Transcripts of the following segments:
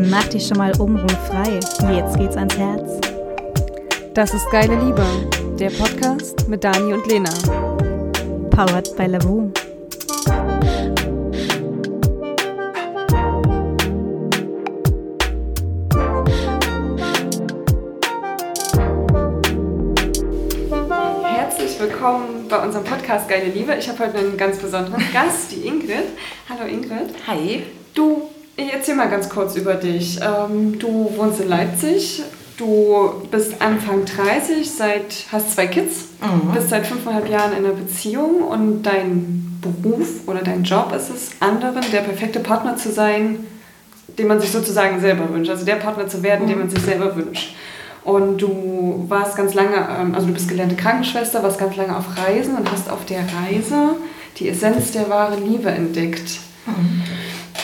Mach dich schon mal frei. Jetzt geht's ans Herz. Das ist Geile Liebe, der Podcast mit Dani und Lena. Powered by Lavu. Herzlich willkommen bei unserem Podcast Geile Liebe. Ich habe heute einen ganz besonderen Gast, die Ingrid. Hallo Ingrid. Hi. Du, erzähl mal ganz kurz über dich. Ähm, du wohnst in Leipzig. Du bist Anfang 30, seit, hast zwei Kids, Mhm. bist seit fünfeinhalb Jahren in einer Beziehung und dein Beruf oder dein Job ist es, anderen der perfekte Partner zu sein, den man sich sozusagen selber wünscht. Also der Partner zu werden, den man sich selber wünscht. Und du warst ganz lange, ähm, also du bist gelernte Krankenschwester, warst ganz lange auf Reisen und hast auf der Reise die Essenz der wahren Liebe entdeckt.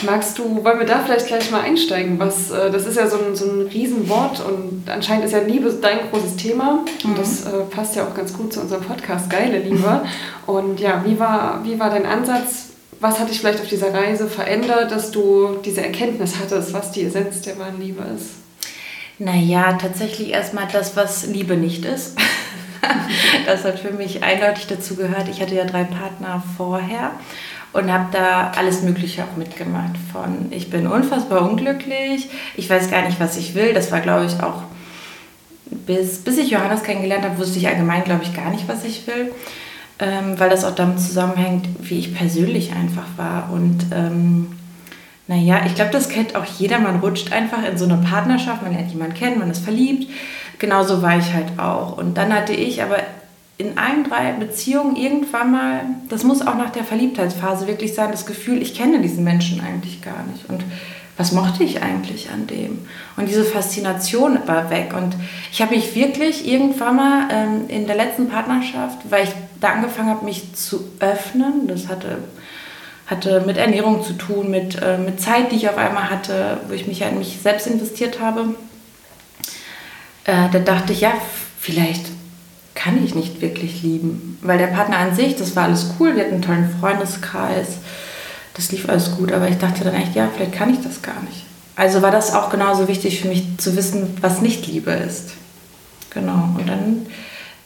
Magst du, wollen wir da vielleicht gleich mal einsteigen? Was, äh, das ist ja so ein, so ein Riesenwort und anscheinend ist ja Liebe dein großes Thema und das äh, passt ja auch ganz gut zu unserem Podcast Geile Liebe. Und ja, wie war, wie war dein Ansatz? Was hat dich vielleicht auf dieser Reise verändert, dass du diese Erkenntnis hattest, was die Essenz der wahren Liebe ist? Naja, tatsächlich erstmal das, was Liebe nicht ist. das hat für mich eindeutig dazu gehört. Ich hatte ja drei Partner vorher und habe da alles Mögliche auch mitgemacht. Von ich bin unfassbar unglücklich, ich weiß gar nicht, was ich will. Das war, glaube ich, auch bis, bis ich Johannes kennengelernt habe, wusste ich allgemein, glaube ich, gar nicht, was ich will. Ähm, weil das auch damit zusammenhängt, wie ich persönlich einfach war. Und ähm, naja, ich glaube, das kennt auch jeder. Man rutscht einfach in so eine Partnerschaft, man lernt jemanden kennen, man ist verliebt. Genauso war ich halt auch. Und dann hatte ich aber in allen drei Beziehungen irgendwann mal, das muss auch nach der Verliebtheitsphase wirklich sein, das Gefühl, ich kenne diesen Menschen eigentlich gar nicht. Und was mochte ich eigentlich an dem? Und diese Faszination war weg. Und ich habe mich wirklich irgendwann mal ähm, in der letzten Partnerschaft, weil ich da angefangen habe, mich zu öffnen, das hatte hatte mit Ernährung zu tun, mit, äh, mit Zeit, die ich auf einmal hatte, wo ich mich ja in mich selbst investiert habe. Äh, da dachte ich, ja, vielleicht kann ich nicht wirklich lieben. Weil der Partner an sich, das war alles cool, wir hatten einen tollen Freundeskreis, das lief alles gut, aber ich dachte dann echt, ja, vielleicht kann ich das gar nicht. Also war das auch genauso wichtig für mich zu wissen, was nicht Liebe ist. Genau. Und dann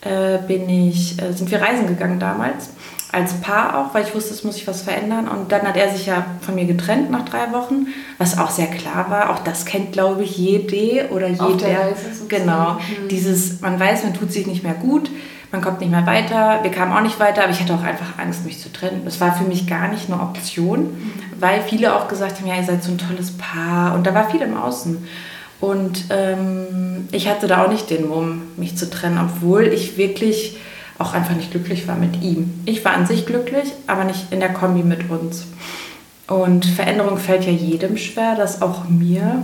äh, bin ich, äh, sind wir reisen gegangen damals als Paar auch, weil ich wusste, es muss sich was verändern. Und dann hat er sich ja von mir getrennt nach drei Wochen, was auch sehr klar war. Auch das kennt, glaube ich, jede oder jeder. Auf der Reise. Genau. Mhm. Dieses, man weiß, man tut sich nicht mehr gut, man kommt nicht mehr weiter. Wir kamen auch nicht weiter, aber ich hatte auch einfach Angst, mich zu trennen. Das war für mich gar nicht eine Option, weil viele auch gesagt haben, ja, ihr seid so ein tolles Paar. Und da war viel im Außen. Und ähm, ich hatte da auch nicht den Mumm, mich zu trennen, obwohl ich wirklich auch einfach nicht glücklich war mit ihm. Ich war an sich glücklich, aber nicht in der Kombi mit uns. Und Veränderung fällt ja jedem schwer, das auch mir.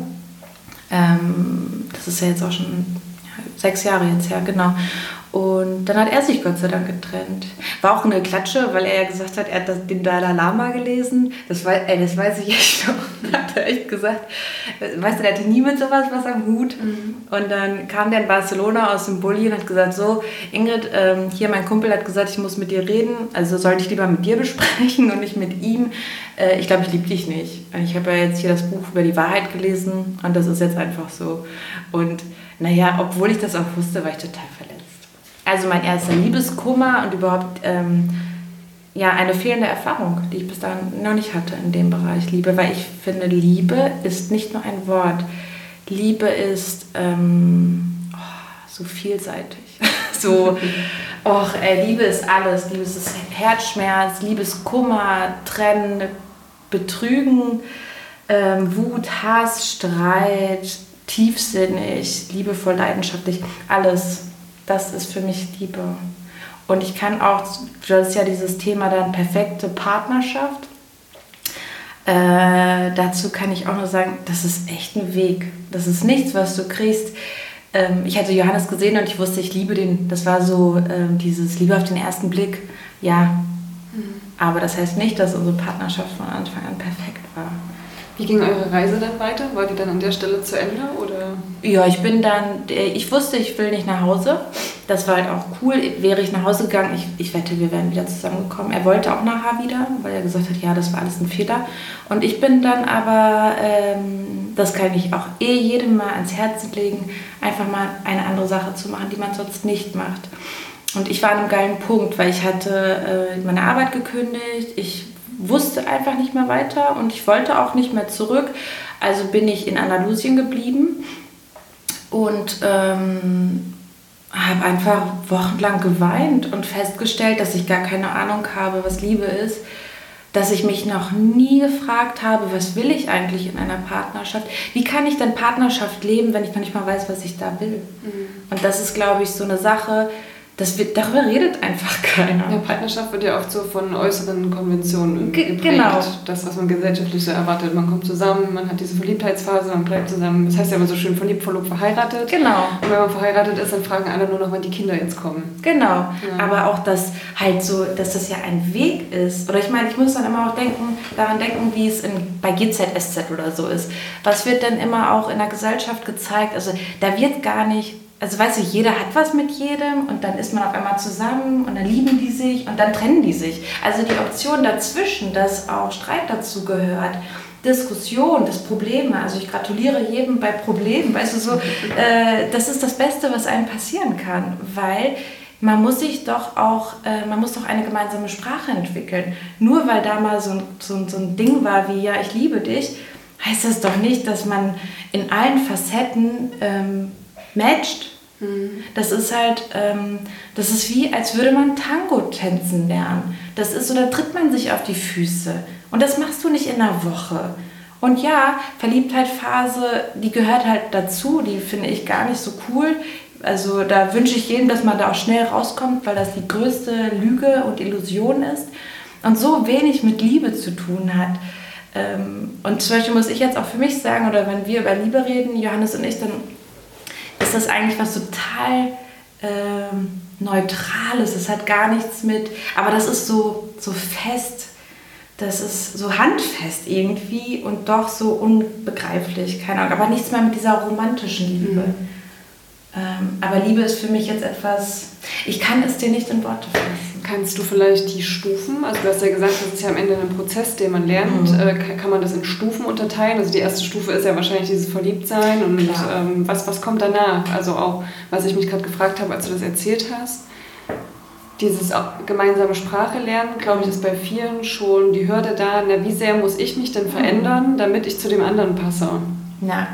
Ähm, das ist ja jetzt auch schon sechs Jahre jetzt her, genau. Und dann hat er sich Gott sei Dank getrennt. War auch eine Klatsche, weil er ja gesagt hat, er hat das, den Dalai Lama gelesen. Das, war, ey, das weiß ich echt noch. hat er echt gesagt. Weißt du, der hatte nie mit sowas was am Hut. Und dann kam der in Barcelona aus dem Bulli und hat gesagt, so, Ingrid, ähm, hier mein Kumpel hat gesagt, ich muss mit dir reden. Also sollte ich lieber mit dir besprechen und nicht mit ihm. Äh, ich glaube, ich liebe dich nicht. Ich habe ja jetzt hier das Buch über die Wahrheit gelesen und das ist jetzt einfach so. Und naja, obwohl ich das auch wusste, war ich total verletzt. Also mein erster Liebeskummer und überhaupt ähm, ja, eine fehlende Erfahrung, die ich bis dahin noch nicht hatte in dem Bereich Liebe, weil ich finde, Liebe ist nicht nur ein Wort. Liebe ist ähm, oh, so vielseitig. so, och, ey, Liebe ist alles. Liebe ist Herzschmerz, Liebe ist Kummer, Trennen, Betrügen, ähm, Wut, Hass, Streit, tiefsinnig, liebevoll, leidenschaftlich, alles. Das ist für mich Liebe. Und ich kann auch, das ist ja dieses Thema dann perfekte Partnerschaft. Äh, dazu kann ich auch nur sagen, das ist echt ein Weg. Das ist nichts, was du kriegst. Ähm, ich hatte Johannes gesehen und ich wusste, ich liebe den. Das war so ähm, dieses Liebe auf den ersten Blick. Ja. Aber das heißt nicht, dass unsere Partnerschaft von Anfang an perfekt war. Wie ging eure Reise dann weiter? War die dann an der Stelle zu Ende oder? Ja, ich bin dann, ich wusste, ich will nicht nach Hause. das war halt auch cool. Wäre ich nach Hause gegangen, ich, ich wette, wir wären wieder zusammengekommen. Er wollte auch nachher wieder, weil er gesagt hat, ja, das war alles ein Fehler. Und ich bin dann aber, ähm, das kann ich auch eh jedem mal ans Herzen legen, einfach mal eine andere Sache zu machen, die man sonst nicht macht. Und ich war an einem geilen Punkt, weil ich hatte äh, meine Arbeit gekündigt, ich wusste einfach nicht mehr weiter und ich wollte auch nicht mehr zurück. Also bin ich in Andalusien geblieben und ähm, habe einfach wochenlang geweint und festgestellt, dass ich gar keine Ahnung habe, was Liebe ist. Dass ich mich noch nie gefragt habe, was will ich eigentlich in einer Partnerschaft? Wie kann ich denn Partnerschaft leben, wenn ich noch nicht mal weiß, was ich da will? Mhm. Und das ist, glaube ich, so eine Sache, das wird, darüber redet einfach keiner. Ja, Partnerschaft wird ja oft so von äußeren Konventionen geprägt. Genau. Das, was man gesellschaftlich so erwartet. Man kommt zusammen, man hat diese Verliebtheitsphase, man bleibt zusammen. Das heißt ja immer so schön verliebt, verlobt, verheiratet. Genau. Und wenn man verheiratet ist, dann fragen alle nur noch, wann die Kinder jetzt kommen. Genau. Ja. Aber auch, dass halt so, dass das ja ein Weg ist. Oder ich meine, ich muss dann immer auch denken, daran denken, wie es in, bei GZSZ oder so ist. Was wird denn immer auch in der Gesellschaft gezeigt? Also da wird gar nicht also weißt du, jeder hat was mit jedem und dann ist man auf einmal zusammen und dann lieben die sich und dann trennen die sich. Also die Option dazwischen, dass auch Streit dazu gehört, Diskussion, das Probleme, also ich gratuliere jedem bei Problemen, weißt du so, äh, das ist das Beste, was einem passieren kann, weil man muss sich doch auch, äh, man muss doch eine gemeinsame Sprache entwickeln. Nur weil da mal so ein, so, so ein Ding war wie, ja, ich liebe dich, heißt das doch nicht, dass man in allen Facetten ähm, matcht. Mhm. Das ist halt, ähm, das ist wie, als würde man Tango tänzen lernen. Das ist so, da tritt man sich auf die Füße. Und das machst du nicht in einer Woche. Und ja, Verliebtheitphase, die gehört halt dazu, die finde ich gar nicht so cool. Also da wünsche ich jedem, dass man da auch schnell rauskommt, weil das die größte Lüge und Illusion ist und so wenig mit Liebe zu tun hat. Ähm, und zum Beispiel muss ich jetzt auch für mich sagen, oder wenn wir über Liebe reden, Johannes und ich, dann ist das eigentlich was total ähm, Neutrales. Es hat gar nichts mit, aber das ist so, so fest. Das ist so handfest irgendwie und doch so unbegreiflich. Keine Ahnung, aber nichts mehr mit dieser romantischen Liebe. Mhm. Ähm, aber Liebe ist für mich jetzt etwas, ich kann es dir nicht in Worte fassen. Kannst du vielleicht die Stufen, also du hast ja gesagt, das ist ja am Ende ein Prozess, den man lernt, mhm. äh, kann man das in Stufen unterteilen? Also die erste Stufe ist ja wahrscheinlich dieses Verliebtsein und ähm, was, was kommt danach? Also auch, was ich mich gerade gefragt habe, als du das erzählt hast, dieses gemeinsame Sprache lernen, glaube ich, ist bei vielen schon die Hürde da, na, wie sehr muss ich mich denn verändern, mhm. damit ich zu dem anderen passe? Na,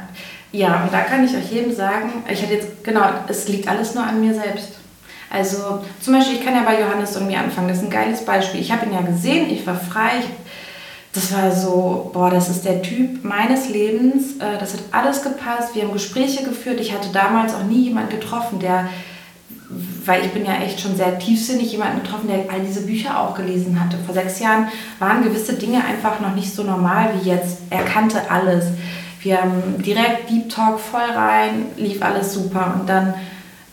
ja, und da kann ich euch jedem sagen, ich hatte jetzt, genau, es liegt alles nur an mir selbst. Also zum Beispiel, ich kann ja bei Johannes mir anfangen. Das ist ein geiles Beispiel. Ich habe ihn ja gesehen, ich war frei. Ich, das war so, boah, das ist der Typ meines Lebens. Äh, das hat alles gepasst. Wir haben Gespräche geführt. Ich hatte damals auch nie jemanden getroffen, der, weil ich bin ja echt schon sehr tiefsinnig, jemanden getroffen, der all diese Bücher auch gelesen hatte. Vor sechs Jahren waren gewisse Dinge einfach noch nicht so normal wie jetzt. Er kannte alles. Wir haben direkt Deep Talk voll rein, lief alles super. Und dann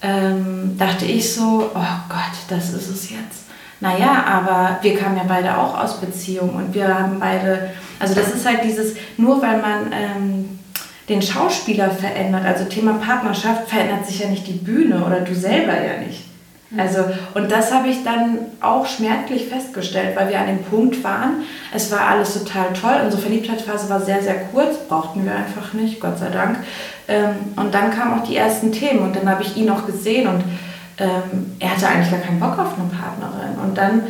ähm, dachte ich so, oh Gott, das ist es jetzt. Naja, aber wir kamen ja beide auch aus Beziehungen und wir haben beide, also das ist halt dieses, nur weil man ähm, den Schauspieler verändert, also Thema Partnerschaft, verändert sich ja nicht die Bühne oder du selber ja nicht. Mhm. Also, und das habe ich dann auch schmerzlich festgestellt, weil wir an dem Punkt waren, es war alles total toll. Unsere Verliebtheitsphase war sehr, sehr kurz, brauchten wir einfach nicht, Gott sei Dank. Ähm, und dann kamen auch die ersten Themen und dann habe ich ihn auch gesehen und ähm, er hatte eigentlich gar keinen Bock auf eine Partnerin. Und dann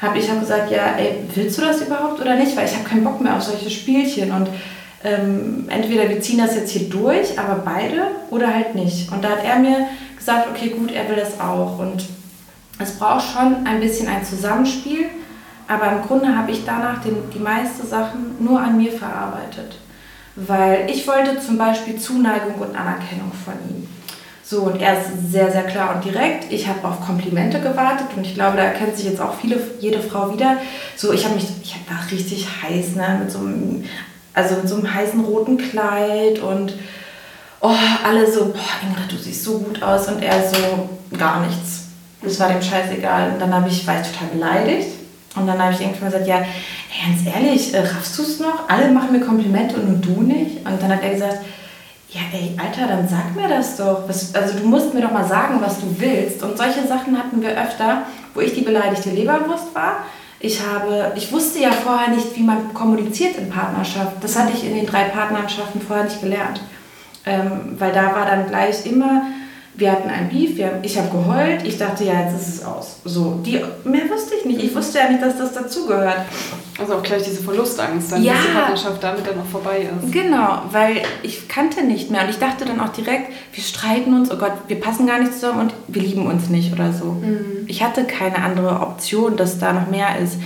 habe ich auch gesagt, ja, ey, willst du das überhaupt oder nicht? Weil ich habe keinen Bock mehr auf solche Spielchen und ähm, entweder wir ziehen das jetzt hier durch, aber beide oder halt nicht. Und da hat er mir gesagt, okay, gut, er will das auch. Und es braucht schon ein bisschen ein Zusammenspiel, aber im Grunde habe ich danach den, die meisten Sachen nur an mir verarbeitet. Weil ich wollte zum Beispiel Zuneigung und Anerkennung von ihm. So, und er ist sehr, sehr klar und direkt. Ich habe auf Komplimente gewartet und ich glaube, da erkennt sich jetzt auch viele, jede Frau wieder. So, ich habe mich, ich war richtig heiß, ne, mit so einem, also mit so einem heißen roten Kleid und oh, alle so, boah, Ingrid, du siehst so gut aus und er so, gar nichts. Das war dem scheißegal. Und dann habe ich, war ich total beleidigt. Und dann habe ich irgendwann gesagt, ja, ganz ehrlich, äh, raffst du es noch? Alle machen mir Komplimente und nur du nicht. Und dann hat er gesagt, ja, ey, Alter, dann sag mir das doch. Was, also du musst mir doch mal sagen, was du willst. Und solche Sachen hatten wir öfter, wo ich die beleidigte Leberwurst war. Ich, habe, ich wusste ja vorher nicht, wie man kommuniziert in Partnerschaft. Das hatte ich in den drei Partnerschaften vorher nicht gelernt. Ähm, weil da war dann gleich immer, wir hatten ein Beef, wir, ich habe geheult, ich dachte, ja, jetzt ist es aus. So, die, mehr wusste ich nicht. Ich wusste ja nicht, dass das dazugehört. Also auch gleich diese Verlustangst, dann Ja. dass die Partnerschaft damit dann auch vorbei ist. Genau, weil ich kannte nicht mehr und ich dachte dann auch direkt, wir streiten uns, oh Gott, wir passen gar nicht zusammen und wir lieben uns nicht oder so. Ich hatte keine andere Option, dass da noch mehr ist.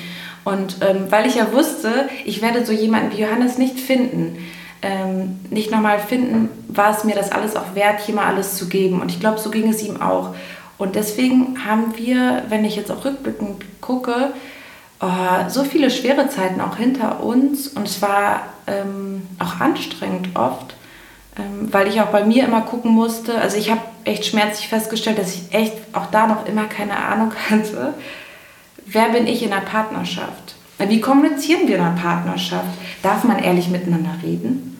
Und ähm, weil ich ja wusste, ich werde so jemanden wie Johannes nicht finden, ähm, nicht nochmal finden, war es mir das alles auch wert, hier mal alles zu geben. Und ich glaube, so ging es ihm auch. Und deswegen haben wir, wenn ich jetzt auch rückblickend gucke, oh, so viele schwere Zeiten auch hinter uns. Und es war ähm, auch anstrengend oft, ähm, weil ich auch bei mir immer gucken musste. Also ich habe echt schmerzlich festgestellt, dass ich echt auch da noch immer keine Ahnung hatte, wer bin ich in einer Partnerschaft? Wie kommunizieren wir in einer Partnerschaft? Darf man ehrlich miteinander reden?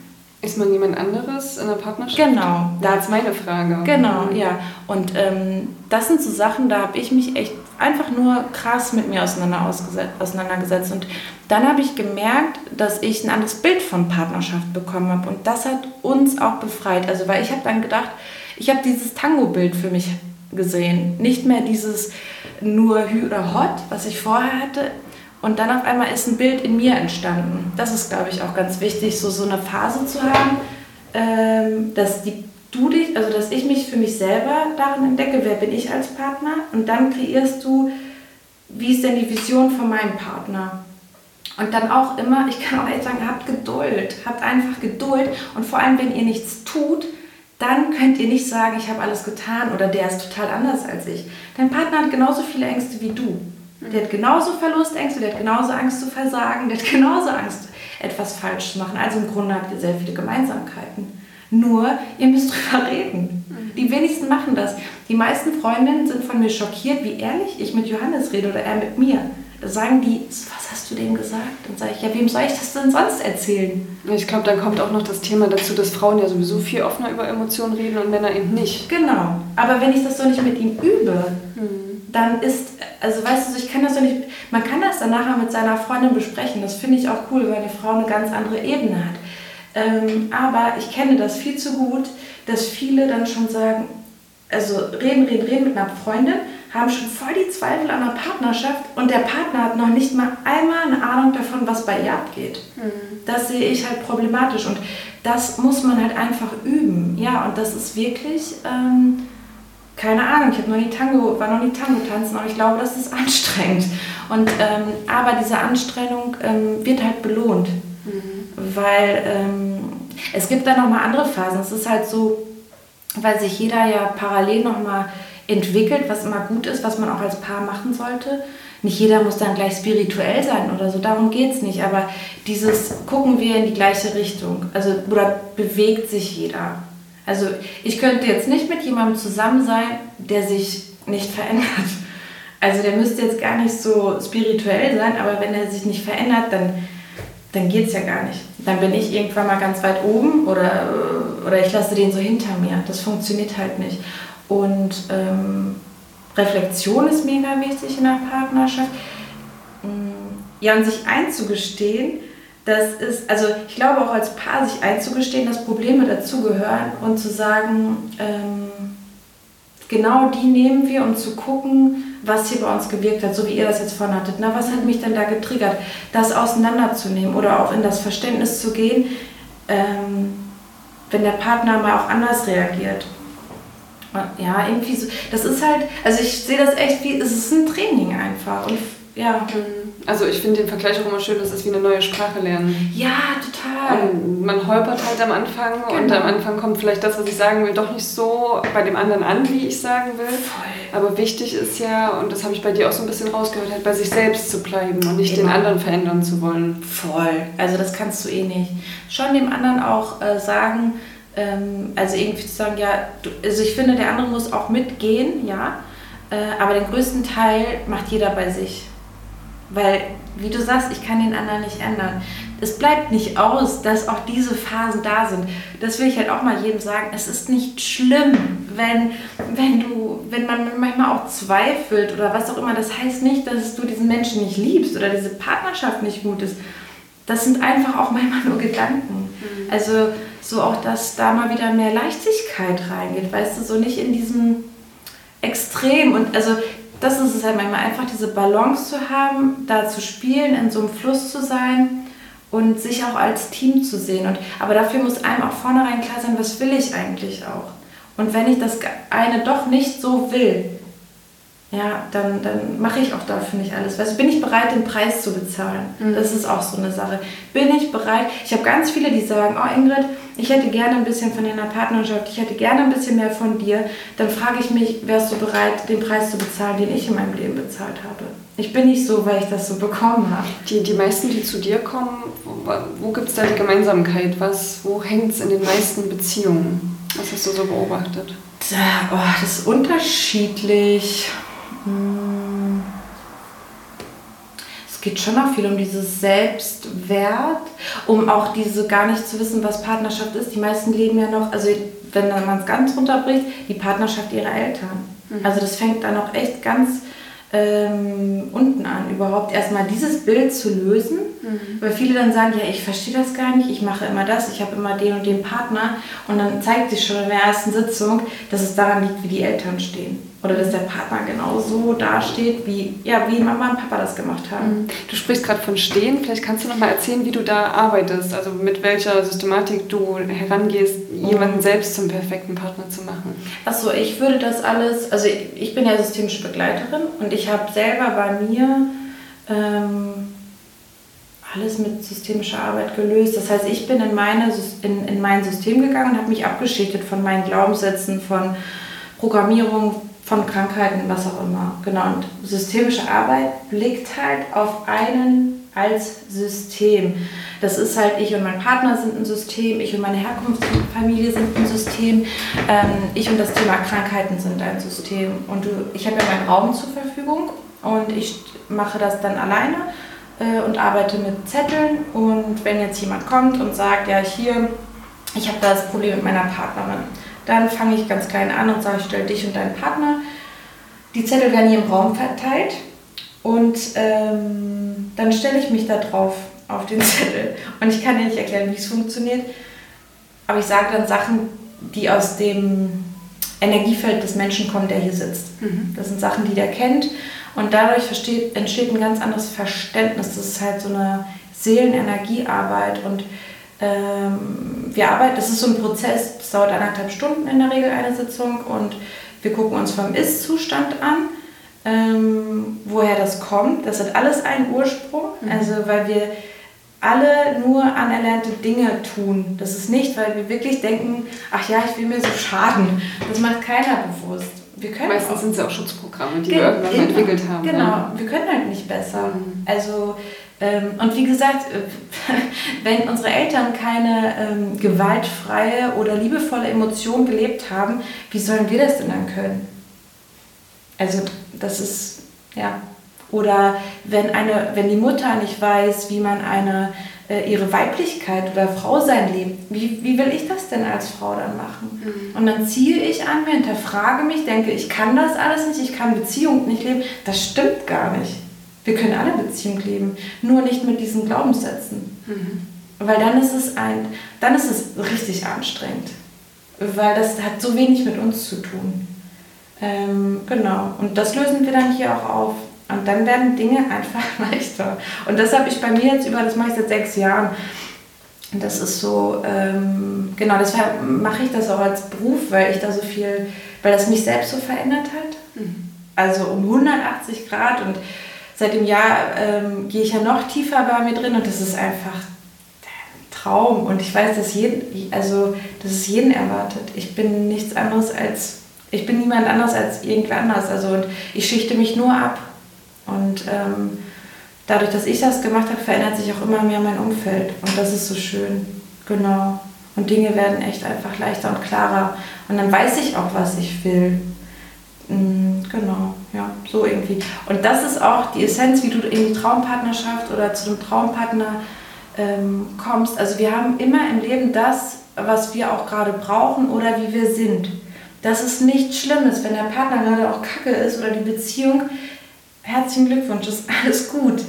Ist man jemand anderes in einer Partnerschaft? Genau. Da ist meine Frage. Genau, ja. Und ähm, das sind so Sachen, da habe ich mich echt einfach nur krass mit mir auseinander auseinandergesetzt. Und dann habe ich gemerkt, dass ich ein anderes Bild von Partnerschaft bekommen habe. Und das hat uns auch befreit. Also, weil ich habe dann gedacht, ich habe dieses Tango-Bild für mich gesehen. Nicht mehr dieses nur Hü oder Hot, was ich vorher hatte. Und dann auf einmal ist ein Bild in mir entstanden. Das ist, glaube ich, auch ganz wichtig, so, so eine Phase zu haben, ähm, dass die, du dich, also dass ich mich für mich selber darin entdecke, wer bin ich als Partner und dann kreierst du, wie ist denn die Vision von meinem Partner. Und dann auch immer, ich kann auch echt sagen, habt Geduld, habt einfach Geduld und vor allem, wenn ihr nichts tut, dann könnt ihr nicht sagen, ich habe alles getan oder der ist total anders als ich. Dein Partner hat genauso viele Ängste wie du. Der hat genauso Verlustängste, der hat genauso Angst zu versagen, der hat genauso Angst, etwas falsch zu machen. Also im Grunde habt ihr sehr viele Gemeinsamkeiten. Nur, ihr müsst drüber reden. Die wenigsten machen das. Die meisten Freundinnen sind von mir schockiert, wie ehrlich ich mit Johannes rede oder er mit mir. Da sagen die, was hast du dem gesagt? Dann sage ich, ja, wem soll ich das denn sonst erzählen? Ich glaube, dann kommt auch noch das Thema dazu, dass Frauen ja sowieso viel offener über Emotionen reden und Männer eben nicht. Genau. Aber wenn ich das so nicht mit ihm übe, dann ist, also weißt du, ich kann das so nicht, man kann das dann nachher mit seiner Freundin besprechen. Das finde ich auch cool, weil eine Frau eine ganz andere Ebene hat. Ähm, aber ich kenne das viel zu gut, dass viele dann schon sagen, also reden, reden, reden mit einer Freundin, haben schon voll die Zweifel an der Partnerschaft und der Partner hat noch nicht mal einmal eine Ahnung davon, was bei ihr abgeht. Das sehe ich halt problematisch und das muss man halt einfach üben. Ja, und das ist wirklich, ähm, keine Ahnung, ich habe noch nie Tango, war noch nie Tango tanzen, aber ich glaube, das ist anstrengend. Und, ähm, aber diese Anstrengung ähm, wird halt belohnt, weil ähm, es gibt dann nochmal andere Phasen. Es ist halt so, weil sich jeder ja parallel nochmal entwickelt, was immer gut ist, was man auch als Paar machen sollte. Nicht jeder muss dann gleich spirituell sein oder so, darum geht es nicht. Aber dieses gucken wir in die gleiche Richtung. Also, oder bewegt sich jeder. Also ich könnte jetzt nicht mit jemandem zusammen sein, der sich nicht verändert. Also der müsste jetzt gar nicht so spirituell sein, aber wenn er sich nicht verändert, dann, dann geht es ja gar nicht. Dann bin ich irgendwann mal ganz weit oben oder, oder ich lasse den so hinter mir. Das funktioniert halt nicht. Und ähm, Reflexion ist mega wichtig in der Partnerschaft. Mm, Ja, und sich einzugestehen, das ist, also ich glaube auch als Paar sich einzugestehen, dass Probleme dazugehören und zu sagen, ähm, genau die nehmen wir, um zu gucken, was hier bei uns gewirkt hat, so wie ihr das jetzt vorhin hattet. Na, was hat mich denn da getriggert? Das auseinanderzunehmen oder auch in das Verständnis zu gehen, ähm, wenn der Partner mal auch anders reagiert. Ja, irgendwie so. Das ist halt, also ich sehe das echt wie, es ist ein Training einfach. Und ja. Also ich finde den Vergleich auch immer schön, das ist wie eine neue Sprache lernen. Ja, total. Und man holpert halt am Anfang und Genau. am Anfang kommt vielleicht das, was ich sagen will, doch nicht so bei dem anderen an, wie ich sagen will. Voll. Aber wichtig ist ja, und das habe ich bei dir auch so ein bisschen rausgehört, halt bei sich selbst zu bleiben und nicht den Immer. anderen verändern zu wollen. Voll. Also das kannst du eh nicht. Schon dem anderen auch äh, sagen, ähm, also irgendwie zu sagen, ja, du, also ich finde, der andere muss auch mitgehen, ja, äh, aber den größten Teil macht jeder bei sich. Weil wie du sagst, ich kann den anderen nicht ändern. Es bleibt nicht aus, dass auch diese Phasen da sind. Das will ich halt auch mal jedem sagen. Es ist nicht schlimm, wenn, wenn, du, wenn man manchmal auch zweifelt oder was auch immer. Das heißt nicht, dass du diesen Menschen nicht liebst oder diese Partnerschaft nicht gut ist. Das sind einfach auch manchmal nur Gedanken. Mhm. Also so auch, dass da mal wieder mehr Leichtigkeit reingeht. Weißt du, so nicht in diesem Extrem. Und also das ist es halt manchmal einfach, diese Balance zu haben, da zu spielen, in so einem Fluss zu sein und sich auch als Team zu sehen. Und, aber dafür muss einem auch vornherein klar sein, was will ich eigentlich auch. Und wenn ich das eine doch nicht so will, ja, dann, dann mache ich auch dafür nicht alles. Weißt, bin ich bereit, den Preis zu bezahlen? Mhm. Das ist auch so eine Sache. Bin ich bereit? Ich habe ganz viele, die sagen, oh Ingrid, ich hätte gerne ein bisschen von deiner Partnerschaft, ich hätte gerne ein bisschen mehr von dir. Dann frage ich mich, wärst du bereit, den Preis zu bezahlen, den ich in meinem Leben bezahlt habe? Ich bin nicht so, weil ich das so bekommen habe. Die, die meisten, die zu dir kommen, wo, wo gibt es da die Gemeinsamkeit? Was, wo hängt es in den meisten Beziehungen? Was hast du so beobachtet? Oh, das ist unterschiedlich. Es geht schon auch viel um dieses Selbstwert, um auch diese gar nicht zu wissen, was Partnerschaft ist. Die meisten leben ja noch, also wenn man es ganz runterbricht, die Partnerschaft ihrer Eltern. Mhm. Also das fängt dann auch echt ganz ähm, unten an, überhaupt erstmal dieses Bild zu lösen. Mhm. Weil viele dann sagen, ja, ich verstehe das gar nicht, ich mache immer das, ich habe immer den und den Partner. Und dann zeigt sich schon in der ersten Sitzung, dass es daran liegt, wie die Eltern stehen. Oder dass der Partner genauso dasteht, wie, ja, wie Mama und Papa das gemacht haben. Mhm. Du sprichst gerade von Stehen. Vielleicht kannst du noch mal erzählen, wie du da arbeitest. Also mit welcher Systematik du herangehst, mhm. jemanden selbst zum perfekten Partner zu machen. Achso, ich würde das alles... Also ich bin ja systemische Begleiterin und ich habe selber bei mir... Ähm, alles mit systemischer Arbeit gelöst. Das heißt, ich bin in, meine, in, in mein System gegangen und habe mich abgeschichtet von meinen Glaubenssätzen, von Programmierung, von Krankheiten, was auch immer. Genau, und systemische Arbeit blickt halt auf einen als System. Das ist halt, ich und mein Partner sind ein System, ich und meine Herkunftsfamilie sind ein System, ähm, ich und das Thema Krankheiten sind ein System. Und du, ich habe ja meinen Raum zur Verfügung und ich mache das dann alleine äh, und arbeite mit Zetteln. Und wenn jetzt jemand kommt und sagt, ja, hier, ich habe das Problem mit meiner Partnerin, dann fange ich ganz klein an und sage, ich stelle dich und deinen Partner. Die Zettel werden hier im Raum verteilt und ähm, dann stelle ich mich da drauf auf den Zettel. Und ich kann dir nicht erklären, wie es funktioniert, aber ich sage dann Sachen, die aus dem Energiefeld des Menschen kommen, der hier sitzt. Mhm. Das sind Sachen, die der kennt und dadurch entsteht ein ganz anderes Verständnis. Das ist halt so eine Seelenenergiearbeit und ähm, wir arbeiten, das ist so ein Prozess, das dauert anderthalb Stunden in der Regel eine Sitzung und wir gucken uns vom Ist-Zustand an, ähm, woher das kommt. Das hat alles einen Ursprung, mhm. also weil wir alle nur anerlernte Dinge tun. Das ist nicht, weil wir wirklich denken, ach ja, ich will mir so schaden. Das macht keiner bewusst. Wir können Meistens auch, sind es auch Schutzprogramme, die wir irgendwann mal entwickelt haben. Genau, ja. wir können halt nicht besser. Mhm. Also und wie gesagt, äh, wenn unsere Eltern keine ähm, gewaltfreie oder liebevolle Emotion gelebt haben, wie sollen wir das denn dann können? Also das ist, ja. Oder wenn, eine, wenn die Mutter nicht weiß, wie man eine, äh, ihre Weiblichkeit oder Frau sein lebt, wie, wie will ich das denn als Frau dann machen? Mhm. Und dann ziehe ich an mir, hinterfrage mich, denke, ich kann das alles nicht, ich kann Beziehung nicht leben. Das stimmt gar nicht. Wir können alle Beziehung leben, nur nicht mit diesen Glaubenssätzen. Mhm. Weil dann ist es ein, dann ist es richtig anstrengend. Weil das hat so wenig mit uns zu tun. Ähm, genau. Und das lösen wir dann hier auch auf. Und dann werden Dinge einfach leichter. Und das habe ich bei mir jetzt über, das mache ich seit sechs Jahren. Und das ist so, ähm, genau, deshalb mache ich das auch als Beruf, weil ich da so viel, weil das mich selbst so verändert hat. Mhm. Also um 180 Grad und seit dem Jahr ähm, gehe ich ja noch tiefer bei mir drin und das ist einfach ein Traum. Und ich weiß, dass jeden, also dass es jeden erwartet. Ich bin nichts anderes als, ich bin niemand anderes als irgendwer anders. Also und ich schichte mich nur ab. Und ähm, dadurch, dass ich das gemacht habe, verändert sich auch immer mehr mein Umfeld. Und das ist so schön. Genau. Und Dinge werden echt einfach leichter und klarer. Und dann weiß ich auch, was ich will. Mhm, genau. Ja, so irgendwie. Und das ist auch die Essenz, wie du in die Traumpartnerschaft oder zu einem Traumpartner ähm, kommst. Also wir haben immer im Leben das, was wir auch gerade brauchen oder wie wir sind. Das ist nichts Schlimmes, wenn der Partner gerade auch kacke ist oder die Beziehung. Herzlichen Glückwunsch, ist alles gut.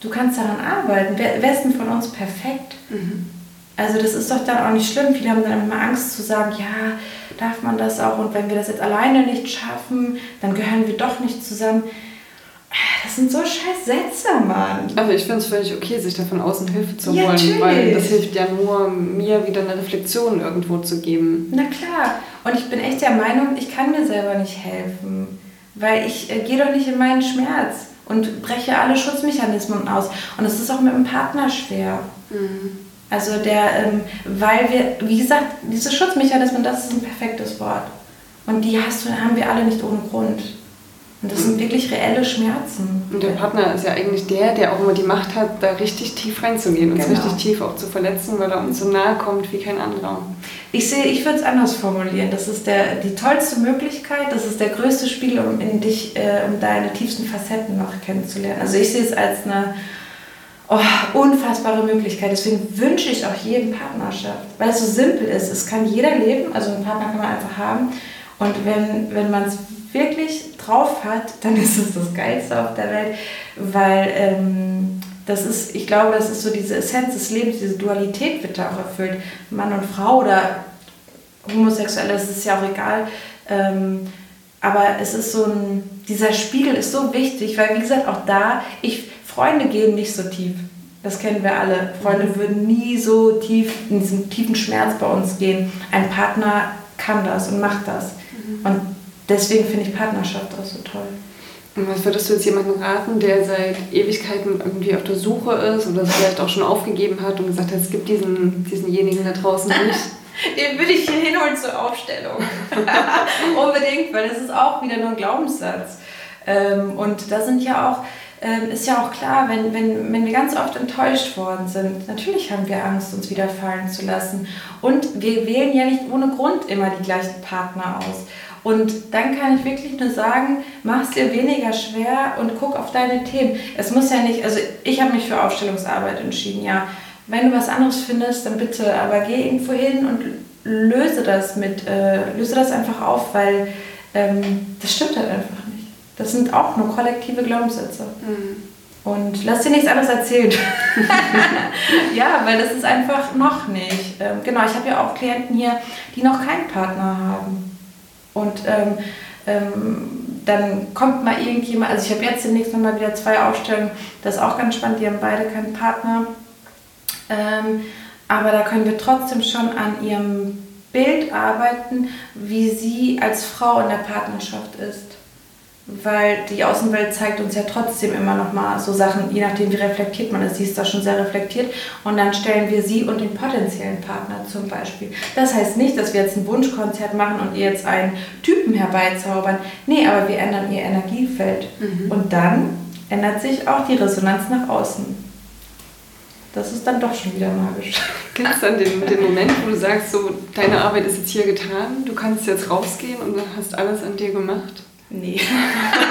Du kannst daran arbeiten. Wer, ist denn von uns perfekt? Mhm. Also das ist doch dann auch nicht schlimm. Viele haben dann immer Angst zu sagen, ja, darf man das auch und wenn wir das jetzt alleine nicht schaffen, dann gehören wir doch nicht zusammen. Das sind so scheiß Sätze, Mann. Also ich finde es völlig okay, sich da von außen Hilfe zu ja, holen, natürlich. weil das hilft ja nur, mir wieder eine Reflexion irgendwo zu geben. Na klar. Und ich bin echt der Meinung, ich kann mir selber nicht helfen, weil ich äh, gehe doch nicht in meinen Schmerz und breche alle Schutzmechanismen aus. Und es ist auch mit dem Partner schwer. Mhm. Also der, ähm, weil wir, wie gesagt, diese Schutzmechanismen, das ist ein perfektes Wort. Und die hast du, haben wir alle nicht ohne Grund. Und das sind wirklich reelle Schmerzen. Und der Partner ist ja eigentlich der, der auch immer die Macht hat, da richtig tief reinzugehen, uns genau. richtig tief auch zu verletzen, weil er uns so nahe kommt wie kein anderer. Ich sehe, ich würde es anders formulieren. Das ist der, die tollste Möglichkeit, das ist der größte Spiegel, um in dich, äh, um deine tiefsten Facetten noch kennenzulernen. Also ich sehe es als eine oh, unfassbare Möglichkeit. Deswegen wünsche ich auch jedem Partnerschaft, weil es so simpel ist. Es kann jeder leben, also einen Partner kann man einfach haben. Und wenn, wenn man es wirklich drauf hat, dann ist es das Geilste auf der Welt, weil ähm, das ist, ich glaube, das ist so diese Essenz des Lebens, diese Dualität wird da auch erfüllt. Mann und Frau oder Homosexuelle, das ist ja auch egal. Ähm, aber es ist so ein, dieser Spiegel ist so wichtig, weil wie gesagt, auch da, ich, Freunde gehen nicht so tief. Das kennen wir alle. Freunde würden nie so tief in diesen tiefen Schmerz bei uns gehen. Ein Partner kann das und macht das. Mhm. Und deswegen finde ich Partnerschaft auch so toll. Und was würdest du jetzt jemandem raten, der seit Ewigkeiten irgendwie auf der Suche ist oder vielleicht auch schon aufgegeben hat und gesagt hat, es gibt diesen, diesenjenigen da draußen nicht? Den würde ich hier hinholen zur Aufstellung. Unbedingt, weil das ist auch wieder nur ein Glaubenssatz. Ähm, und da sind ja auch ähm, ist ja auch klar, wenn, wenn, wenn wir ganz oft enttäuscht worden sind, natürlich haben wir Angst, uns wieder fallen zu lassen. Und wir wählen ja nicht ohne Grund immer die gleichen Partner aus. Und dann kann ich wirklich nur sagen, mach es dir weniger schwer und guck auf deine Themen. Es muss ja nicht, also ich habe mich für Aufstellungsarbeit entschieden, ja. Wenn du was anderes findest, dann bitte, aber geh irgendwo hin und löse das mit, äh, löse das einfach auf, weil ähm, das stimmt halt einfach das sind auch nur kollektive Glaubenssätze. Mhm. Und lass dir nichts anderes erzählen. ja, weil das ist einfach noch nicht. Ähm, genau, ich habe ja auch Klienten hier, die noch keinen Partner haben. Und ähm, ähm, dann kommt mal irgendjemand, also ich habe jetzt demnächst nochmal wieder zwei Aufstellungen, das ist auch ganz spannend, die haben beide keinen Partner. Ähm, aber da können wir trotzdem schon an ihrem Bild arbeiten, wie sie als Frau in der Partnerschaft ist weil die Außenwelt zeigt uns ja trotzdem immer noch mal so Sachen, je nachdem wie reflektiert man ist. Sie ist da schon sehr reflektiert und dann stellen wir sie und den potenziellen Partner zum Beispiel. Das heißt nicht, dass wir jetzt ein Wunschkonzert machen und ihr jetzt einen Typen herbeizaubern. Nee, aber wir ändern ihr Energiefeld mhm. und dann ändert sich auch die Resonanz nach außen. Das ist dann doch schon wieder magisch. Gibt es dann den, den Moment, wo du sagst, so, deine Arbeit ist jetzt hier getan, du kannst jetzt rausgehen und hast alles an dir gemacht? Nee,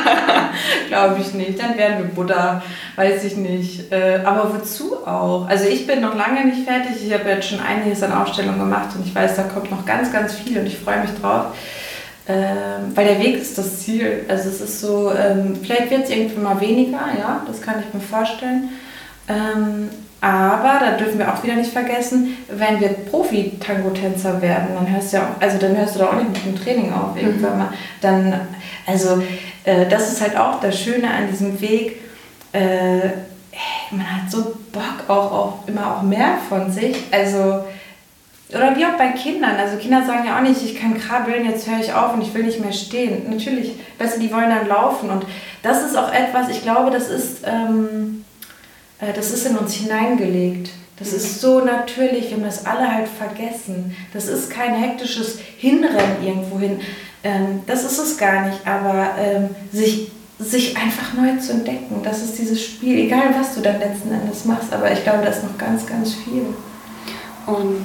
glaube ich nicht. Dann wären wir Buddha, weiß ich nicht. Äh, aber wozu auch? Also ich bin noch lange nicht fertig. Ich habe jetzt schon einiges an Aufstellungen gemacht und ich weiß, da kommt noch ganz, ganz viel und ich freue mich drauf. Ähm, weil der Weg ist das Ziel. Also es ist so, ähm, vielleicht wird es irgendwann mal weniger, ja, das kann ich mir vorstellen. Ähm, aber da dürfen wir auch wieder nicht vergessen, wenn wir Profi-Tango-Tänzer werden, dann hörst du ja auch, also dann hörst du da auch nicht mit dem Training auf irgendwann mhm. mal. Dann, also äh, das ist halt auch das Schöne an diesem Weg. Äh, man hat so Bock auch auf immer auch mehr von sich. Also oder wie auch bei Kindern. Also Kinder sagen ja auch nicht, ich kann krabbeln, jetzt höre ich auf und ich will nicht mehr stehen. Natürlich, du, die wollen dann laufen. Und das ist auch etwas, ich glaube, das ist ähm, äh, das ist in uns hineingelegt. Das ist so natürlich, wir haben das alle halt vergessen. Das ist kein hektisches Hinrennen irgendwo hin. Ähm, das ist es gar nicht, aber ähm, sich, sich einfach neu zu entdecken, das ist dieses Spiel, egal was du dann letzten Endes machst, aber ich glaube, da ist noch ganz, ganz viel. Und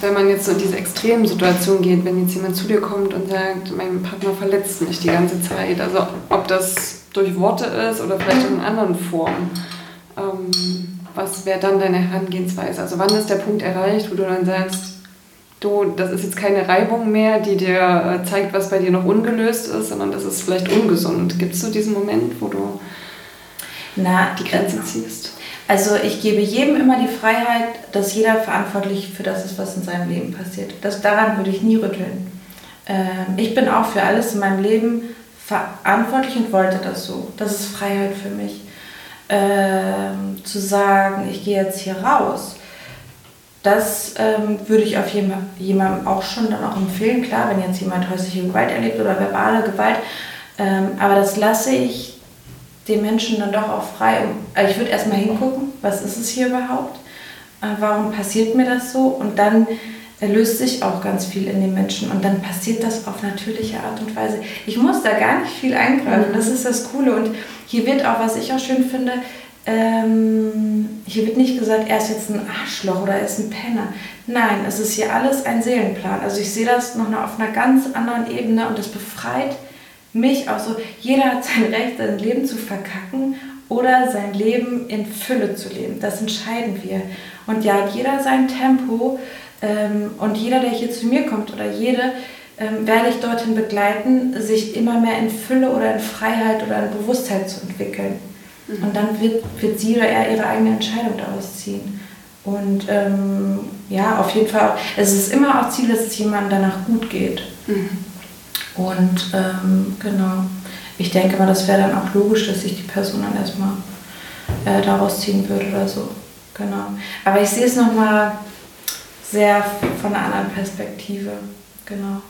wenn man jetzt so in diese extremen Situationen geht, wenn jetzt jemand zu dir kommt und sagt, mein Partner verletzt mich die ganze Zeit, also ob das durch Worte ist oder vielleicht in anderen Formen, ähm, was wäre dann deine Herangehensweise? Also wann ist der Punkt erreicht, wo du dann sagst, du, das ist jetzt keine Reibung mehr, die dir äh, zeigt, was bei dir noch ungelöst ist, sondern das ist vielleicht ungesund. Gibt es so diesen Moment, wo du Na, die Grenze ziehst? Also ich gebe jedem immer die Freiheit, dass jeder verantwortlich für das ist, was in seinem Leben passiert. Das, daran würde ich nie rütteln. Ähm, ich bin auch für alles in meinem Leben verantwortlich und wollte das so. Das ist Freiheit für mich. Ähm, zu sagen, ich gehe jetzt hier raus, das ähm, würde ich auf jemandem auch schon dann auch empfehlen. Klar, wenn jetzt jemand häusliche Gewalt erlebt oder verbale Gewalt, ähm, aber das lasse ich den Menschen dann doch auch frei. Also ich würde erstmal hingucken, was ist es hier überhaupt? Äh, warum passiert mir das so? Und dann löst sich auch ganz viel in den Menschen und dann passiert das auf natürliche Art und Weise. Ich muss da gar nicht viel eingreifen, mhm. das ist das Coole. Und hier wird auch, was ich auch schön finde, ähm, hier wird nicht gesagt, er ist jetzt ein Arschloch oder er ist ein Penner. Nein, es ist hier alles ein Seelenplan. Also ich sehe das noch auf einer ganz anderen Ebene und das befreit mich auch so. Jeder hat sein Recht, sein Leben zu verkacken oder sein Leben in Fülle zu leben. Das entscheiden wir. Und ja, jeder sein Tempo und jeder, der hier zu mir kommt oder jede, ähm, werde ich dorthin begleiten, sich immer mehr in Fülle oder in Freiheit oder in Bewusstheit zu entwickeln. Mhm. Und dann wird, wird sie oder er ihre eigene Entscheidung daraus ziehen. Und ähm, ja, auf jeden Fall, es ist immer auch Ziel, dass es jemandem danach gut geht. Mhm. Und ähm, genau, ich denke mal, das wäre dann auch logisch, dass sich die Person dann erstmal äh, daraus ziehen würde oder so. Genau. Aber ich sehe es nochmal sehr von einer anderen Perspektive. Genau.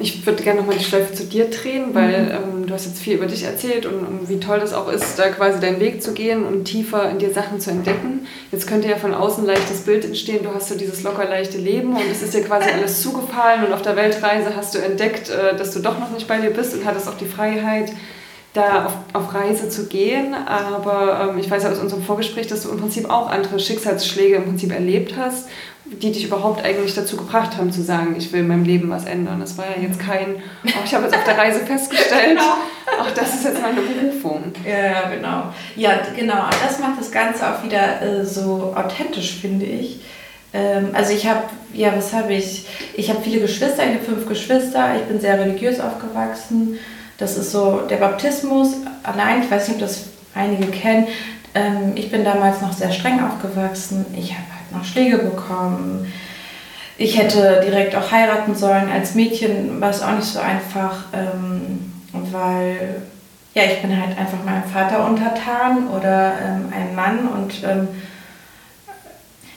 Ich würde gerne nochmal die Schleife zu dir drehen, weil mhm. ähm, du hast jetzt viel über dich erzählt und, und, wie toll das auch ist, da quasi deinen Weg zu gehen und tiefer in dir Sachen zu entdecken. Jetzt könnte ja von außen leicht das Bild entstehen, du hast so dieses locker leichte Leben und es ist dir quasi alles zugefallen und auf der Weltreise hast du entdeckt, äh, dass du doch noch nicht bei dir bist und hattest auch die Freiheit, da auf, auf Reise zu gehen. Aber ähm, ich weiß ja aus unserem Vorgespräch, dass du im Prinzip auch andere Schicksalsschläge im Prinzip erlebt hast die dich überhaupt eigentlich dazu gebracht haben zu sagen, ich will in meinem Leben was ändern. Das war ja jetzt kein, oh, ich habe jetzt auf der Reise festgestellt, genau. ach, das ist jetzt meine Berufung. Ja, genau. Ja, genau. Das macht das Ganze auch wieder äh, so authentisch, finde ich. Ähm, also ich habe, ja, was habe ich? Ich habe viele Geschwister, ich habe fünf Geschwister, ich bin sehr religiös aufgewachsen. Das ist so der Baptismus allein, ich weiß nicht, ob das einige kennen. Ähm, ich bin damals noch sehr streng aufgewachsen. Ich habe noch Schläge bekommen. Ich hätte direkt auch heiraten sollen. Als Mädchen war es auch nicht so einfach, ähm, weil ja, ich bin halt einfach meinem Vater untertan oder ähm, ein Mann und ähm,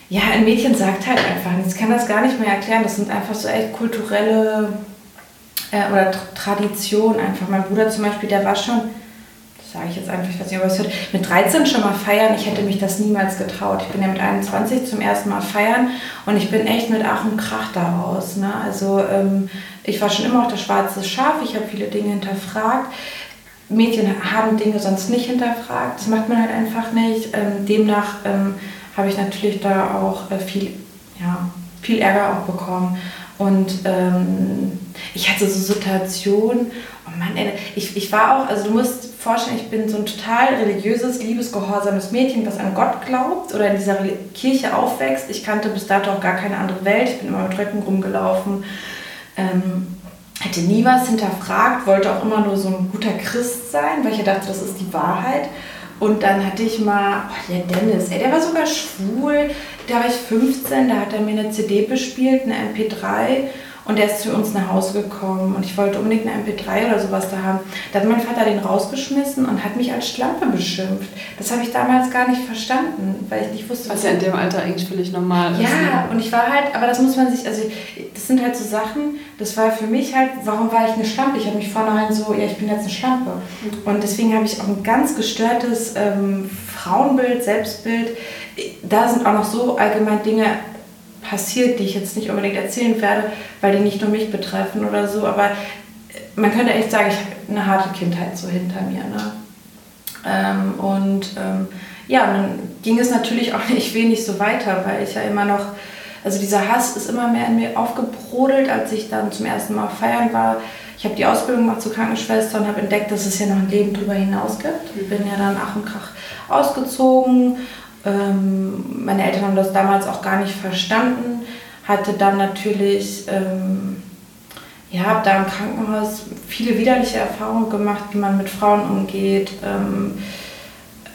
ja, ein Mädchen sagt halt einfach nichts. Ich kann das gar nicht mehr erklären. Das sind einfach so echt kulturelle äh, oder Traditionen einfach. Mein Bruder zum Beispiel, der war schon sage ich jetzt einfach, ich weiß nicht, ob es hört, mit 13 schon mal feiern, ich hätte mich das niemals getraut. Ich bin ja mit 21 zum ersten Mal feiern und ich bin echt mit Ach und Krach daraus. Ne? Also ähm, ich war schon immer auch das schwarze Schaf, ich habe viele Dinge hinterfragt. Mädchen haben Dinge sonst nicht hinterfragt, das macht man halt einfach nicht. Ähm, demnach ähm, habe ich natürlich da auch äh, viel, ja, viel Ärger auch bekommen. Und ähm, ich hatte so Situationen, oh Mann, ey, ich, ich war auch, also du musst vorstellen, ich bin so ein total religiöses, liebesgehorsames Mädchen, was an Gott glaubt oder in dieser Kirche aufwächst. Ich kannte bis dato auch gar keine andere Welt, ich bin immer mit Röcken rumgelaufen, ähm, hätte nie was hinterfragt, wollte auch immer nur so ein guter Christ sein, weil ich dachte, das ist die Wahrheit. Und dann hatte ich mal, oh, der Dennis, ey, der war sogar schwul, da war ich 15, da hat er mir eine CD bespielt, eine MP3 und der ist zu uns nach Hause gekommen und ich wollte unbedingt eine MP3 oder sowas da haben. Da hat mein Vater den rausgeschmissen und hat mich als Schlampe beschimpft. Das habe ich damals gar nicht verstanden, weil ich nicht wusste, was. Was ja in dem Alter eigentlich völlig normal ist. Ja, ne? und ich war halt, aber das muss man sich, also das sind halt so Sachen, das war für mich halt, warum war ich eine Schlampe? Ich habe mich vornherein so, ja, ich bin jetzt eine Schlampe. Mhm. Und deswegen habe ich auch ein ganz gestörtes ähm, Frauenbild, Selbstbild. Da sind auch noch so allgemein Dinge passiert, die ich jetzt nicht unbedingt erzählen werde, weil die nicht nur mich betreffen oder so, aber man könnte echt sagen, ich habe eine harte Kindheit so hinter mir. Ne? Ähm, und ähm, ja, und dann ging es natürlich auch nicht wenig so weiter, weil ich ja immer noch also dieser Hass ist immer mehr in mir aufgebrodelt, als ich dann zum ersten Mal feiern war. Ich habe die Ausbildung gemacht zur Krankenschwester und habe entdeckt, dass es ja noch ein Leben darüber hinaus gibt. Ich bin ja dann Ach und Krach ausgezogen. Ähm, meine Eltern haben das damals auch gar nicht verstanden. Hatte dann natürlich, ähm, ja, habe da im Krankenhaus viele widerliche Erfahrungen gemacht, wie man mit Frauen umgeht. Ähm,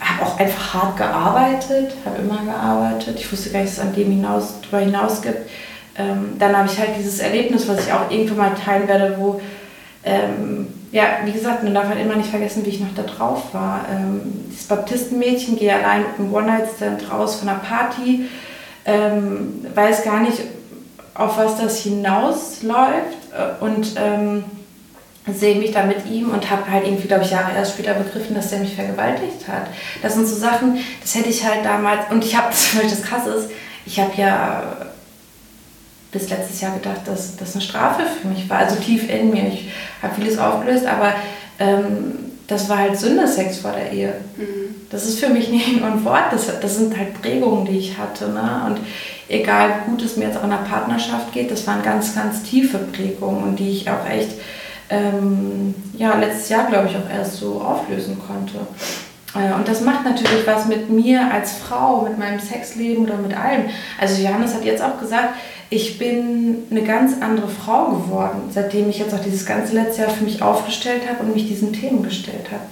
habe auch einfach hart gearbeitet, habe immer gearbeitet. Ich wusste gar nicht, dass es an dem hinaus, darüber hinaus gibt. Ähm, dann habe ich halt dieses Erlebnis, was ich auch irgendwann mal teilen werde, wo, ähm, ja, wie gesagt, man darf halt immer nicht vergessen, wie ich noch da drauf war. Ähm, dieses Baptistenmädchen, gehe allein mit einem One-Night-Stand raus von einer Party, ähm, weiß gar nicht, auf was das hinausläuft und ähm, sehe mich da mit ihm und habe halt irgendwie, glaube ich, Jahre erst später begriffen, dass der mich vergewaltigt hat. Das sind so Sachen, das hätte ich halt damals, und ich habe, das krass ist, ich habe ja bis letztes Jahr gedacht, dass das eine Strafe für mich war, also tief in mir. Ich habe vieles aufgelöst, aber ähm, das war halt Sünde, Sex vor der Ehe. Mhm. Das ist für mich nicht nur ein Wort, das, das sind halt Prägungen, die ich hatte. Ne? Und egal, wie gut es mir jetzt auch in der Partnerschaft geht, das waren ganz, ganz tiefe Prägungen und die ich auch echt ähm, ja, letztes Jahr, glaube ich, auch erst so auflösen konnte. Äh, und das macht natürlich was mit mir als Frau, mit meinem Sexleben oder mit allem. Also Johannes hat jetzt auch gesagt, ich bin eine ganz andere Frau geworden, seitdem ich jetzt auch dieses ganze letzte Jahr für mich aufgestellt habe und mich diesen Themen gestellt habe.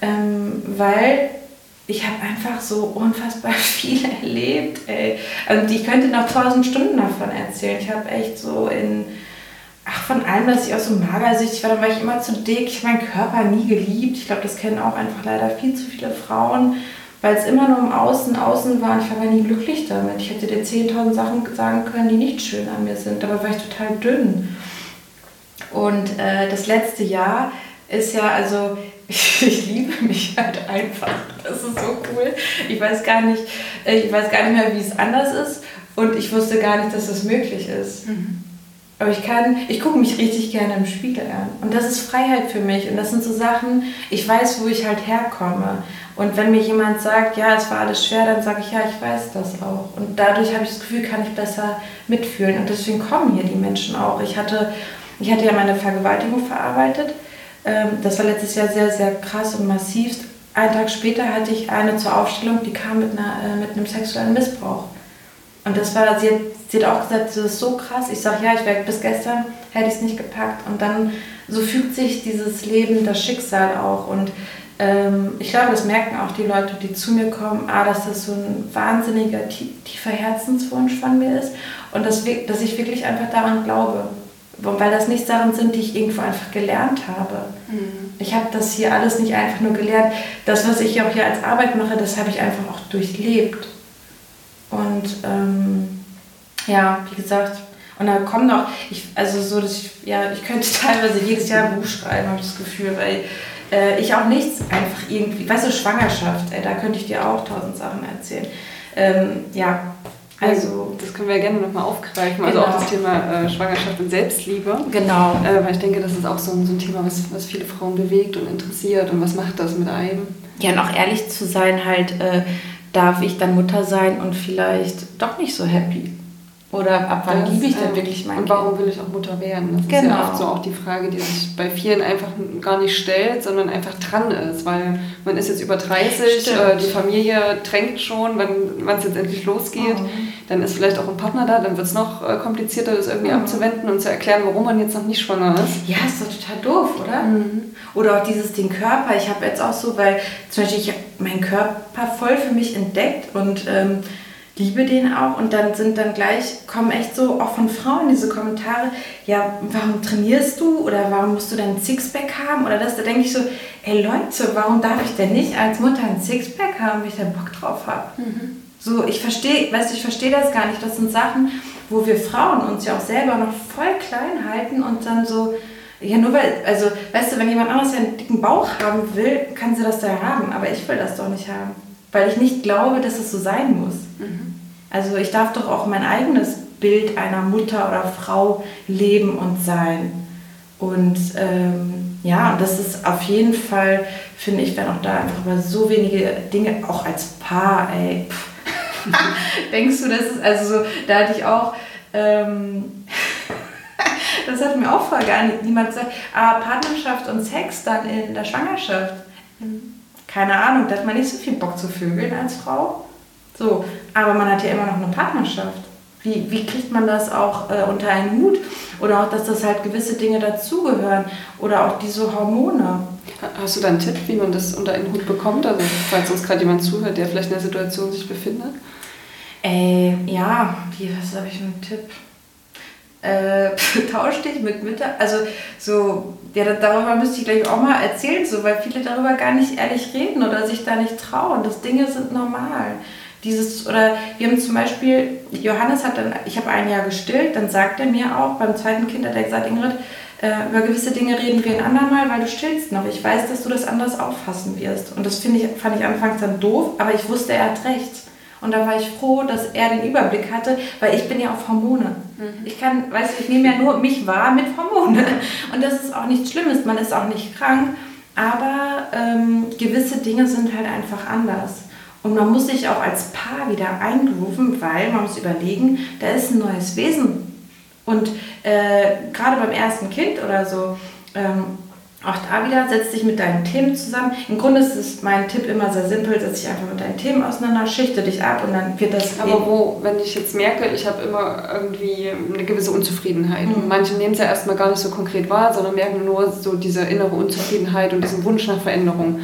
Ähm, weil ich habe einfach so unfassbar viel erlebt. Ey. Also ich könnte noch tausend Stunden davon erzählen. Ich habe echt so in ach, von allem, dass ich auch so magersüchtig war, dann war ich immer zu dick. Ich habe meinen Körper nie geliebt. Ich glaube, das kennen auch einfach leider viel zu viele Frauen, weil es immer nur im Außen, Außen war und ich war aber nie glücklich damit. Ich hätte dir 10.000 Sachen sagen können, die nicht schön an mir sind, aber war ich total dünn. Und äh, das letzte Jahr ist ja, also ich liebe mich halt einfach. Das ist so cool. Ich weiß gar nicht, ich weiß gar nicht mehr, wie es anders ist. Und ich wusste gar nicht, dass das möglich ist. Mhm. Aber ich kann, ich gucke mich richtig gerne im Spiegel an. Und das ist Freiheit für mich. Und das sind so Sachen, ich weiß, wo ich halt herkomme. Und wenn mir jemand sagt, ja, es war alles schwer, dann sage ich, ja, ich weiß das auch. Und dadurch habe ich das Gefühl, kann ich besser mitfühlen. Und deswegen kommen hier die Menschen auch. Ich hatte, ich hatte ja meine Vergewaltigung verarbeitet. Ähm, das war letztes Jahr sehr, sehr krass und massiv. Einen Tag später hatte ich eine zur Aufstellung, die kam mit, einer, äh, mit einem sexuellen Missbrauch. Und das war, sie hat, sie hat auch gesagt, das ist so krass. Ich sage, ja, ich wäre bis gestern, hätte ich es nicht gepackt. Und dann, so fügt sich dieses Leben, das Schicksal auch. Und ähm, ich glaube, das merken auch die Leute, die zu mir kommen, ah, dass das so ein wahnsinniger, tiefer Herzenswunsch von mir ist. Und dass, dass ich wirklich einfach daran glaube. Weil das nicht Sachen sind, die ich irgendwo einfach gelernt habe. Mhm. Ich habe das hier alles nicht einfach nur gelernt. Das, was ich auch hier als Arbeit mache, das habe ich einfach auch durchlebt. Und ähm, ja, wie gesagt, und dann kommen noch, ich, also so, dass ich, ja, ich könnte teilweise jedes Jahr ein Buch schreiben, habe ich das Gefühl, weil äh, ich auch nichts einfach irgendwie, weißt du, Schwangerschaft, ey, da könnte ich dir auch tausend Sachen erzählen. Ähm, ja, also. Das können wir ja gerne nochmal aufgreifen, also genau. auch das Thema äh, Schwangerschaft und Selbstliebe. Genau. Äh, weil ich denke, das ist auch so ein, so ein Thema, was, was viele Frauen bewegt und interessiert und was macht das mit einem. Ja, und auch ehrlich zu sein, halt, äh, darf ich dann Mutter sein und vielleicht doch nicht so happy. Oder ab wann das, liebe ich denn äh, wirklich mein Und warum will ich auch Mutter werden? Das genau. ist ja genau. oft so auch die Frage, die sich bei vielen einfach gar nicht stellt, sondern einfach dran ist. Weil man ist jetzt über 30, äh, die Familie drängt schon, wann es jetzt endlich losgeht. Mhm. Dann ist vielleicht auch ein Partner da, dann wird es noch äh, komplizierter, das irgendwie mhm. abzuwenden und zu erklären, warum man jetzt noch nicht schwanger ist. Ja, ist doch total doof, oder? Mhm. Oder auch dieses den Körper. Ich habe jetzt auch so, weil zum Beispiel ich habe meinen Körper voll für mich entdeckt und ähm, liebe den auch und dann sind dann gleich, kommen echt so auch von Frauen diese Kommentare, ja, warum trainierst du oder warum musst du dann ein Sixpack haben oder das, da denke ich so, ey Leute, warum darf ich denn nicht als Mutter ein Sixpack haben, wenn ich da Bock drauf habe? Mhm. So, ich verstehe, weißt du, ich verstehe das gar nicht, das sind Sachen, wo wir Frauen uns ja auch selber noch voll klein halten und dann so, ja, nur weil, also, weißt du, wenn jemand anderes einen dicken Bauch haben will, kann sie das da haben, aber ich will das doch nicht haben weil ich nicht glaube, dass es so sein muss. Mhm. Also ich darf doch auch mein eigenes Bild einer Mutter oder Frau leben und sein. Und ähm, ja, und das ist auf jeden Fall, finde ich, wenn auch da einfach über so wenige Dinge, auch als Paar, ey, Denkst du, das ist, also so, da hatte ich auch, ähm, das hat mir auch voll gar nicht niemand gesagt, ah, Partnerschaft und Sex dann in der Schwangerschaft. Keine Ahnung, da hat man nicht so viel Bock zu vögeln als Frau. So, aber man hat ja immer noch eine Partnerschaft. Wie, wie kriegt man das auch äh, unter einen Hut? Oder auch, dass das halt gewisse Dinge dazugehören. Oder auch diese Hormone. Hast du da einen Tipp, wie man das unter einen Hut bekommt? Also, falls uns gerade jemand zuhört, der vielleicht in der Situation sich befindet? Äh, ja, wie, was habe ich für einen Tipp? Äh, tausch dich mit Mütter. Also, so, ja, darüber müsste ich gleich auch mal erzählen, so, weil viele darüber gar nicht ehrlich reden oder sich da nicht trauen. Das Dinge sind normal. Dieses, oder wir haben zum Beispiel, Johannes hat dann, ich habe ein Jahr gestillt, dann sagt er mir auch, beim zweiten Kind hat er gesagt, Ingrid, äh, über gewisse Dinge reden wir ein andermal, weil du stillst noch. Ich weiß, dass du das anders auffassen wirst. Und das ich, fand ich anfangs dann doof, aber ich wusste, er hat recht. Und da war ich froh, dass er den Überblick hatte, weil ich bin ja auf Hormone. Mhm. Ich kann, weißt du, ich nehme ja nur mich wahr mit Hormone. Und das ist auch nichts Schlimmes, man ist auch nicht krank, aber ähm, gewisse Dinge sind halt einfach anders. Und man muss sich auch als Paar wieder eingrooven, weil man muss überlegen, da ist ein neues Wesen. Und äh, gerade beim ersten Kind oder so, ähm, auch da wieder, setz dich mit deinen Themen zusammen. Im Grunde ist es mein Tipp immer sehr simpel, setz dich einfach mit deinen Themen auseinander, schichte dich ab und dann wird das... Aber wo, wenn ich jetzt merke, ich habe immer irgendwie eine gewisse Unzufriedenheit. Mhm. Manche nehmen es ja erstmal gar nicht so konkret wahr, sondern merken nur so diese innere Unzufriedenheit und diesen Wunsch nach Veränderung